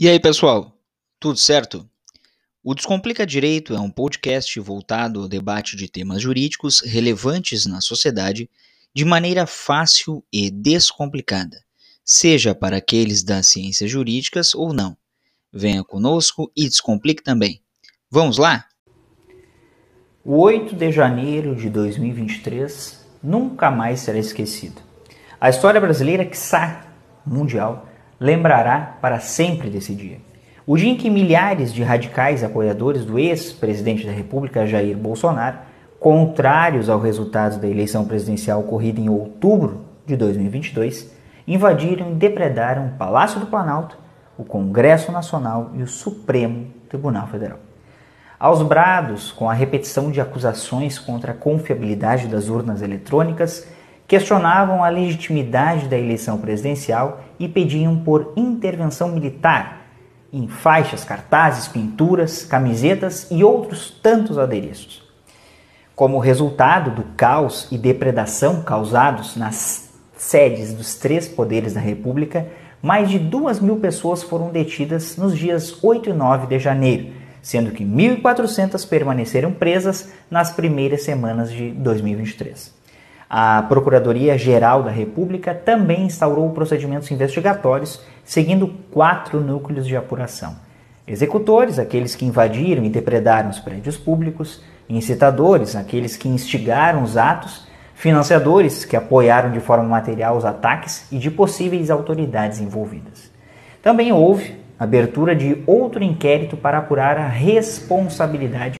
E aí, pessoal? Tudo certo? O Descomplica Direito é um podcast voltado ao debate de temas jurídicos relevantes na sociedade de maneira fácil e descomplicada, seja para aqueles das ciências jurídicas ou não. Venha conosco e descomplique também. Vamos lá? O 8 de janeiro de 2023 nunca mais será esquecido. A história brasileira, quiçá mundial, lembrará para sempre desse dia. O dia em que milhares de radicais apoiadores do ex-presidente da República, Jair Bolsonaro, contrários ao resultado da eleição presidencial ocorrida em outubro de 2022, invadiram e depredaram o Palácio do Planalto, o Congresso Nacional e o Supremo Tribunal Federal. Aos brados, com a repetição de acusações contra a confiabilidade das urnas eletrônicas, questionavam a legitimidade da eleição presidencial e pediam por intervenção militar em faixas, cartazes, pinturas, camisetas e outros tantos adereços. Como resultado do caos e depredação causados nas sedes dos três poderes da República, mais de duas mil pessoas foram detidas nos dias 8 e 9 de janeiro, sendo que 1.400 permaneceram presas nas primeiras semanas de 2023. A Procuradoria-Geral da República também instaurou procedimentos investigatórios, seguindo quatro núcleos de apuração: executores, aqueles que invadiram e depredaram os prédios públicos, incitadores, aqueles que instigaram os atos, financiadores, que apoiaram de forma material os ataques, e de possíveis autoridades envolvidas. Também houve abertura de outro inquérito para apurar a responsabilidade